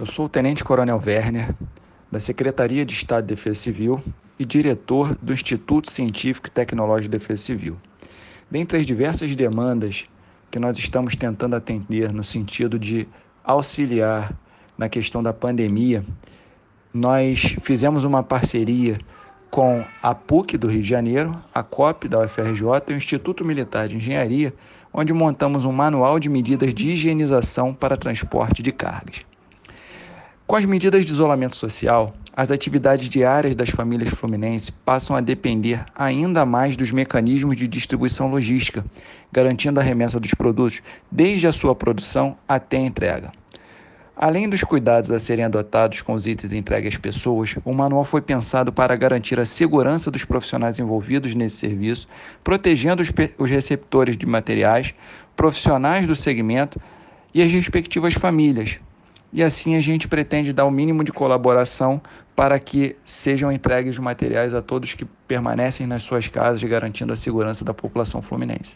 Eu sou o Tenente Coronel Werner, da Secretaria de Estado de Defesa Civil e diretor do Instituto Científico e Tecnológico de Defesa Civil. Dentre as diversas demandas que nós estamos tentando atender no sentido de auxiliar na questão da pandemia, nós fizemos uma parceria com a PUC do Rio de Janeiro, a COP da UFRJ e o Instituto Militar de Engenharia, onde montamos um manual de medidas de higienização para transporte de cargas. Com as medidas de isolamento social, as atividades diárias das famílias fluminenses passam a depender ainda mais dos mecanismos de distribuição logística, garantindo a remessa dos produtos desde a sua produção até a entrega. Além dos cuidados a serem adotados com os itens entregues às pessoas, o manual foi pensado para garantir a segurança dos profissionais envolvidos nesse serviço, protegendo os, os receptores de materiais, profissionais do segmento e as respectivas famílias. E assim a gente pretende dar o mínimo de colaboração para que sejam entregues materiais a todos que permanecem nas suas casas, garantindo a segurança da população fluminense.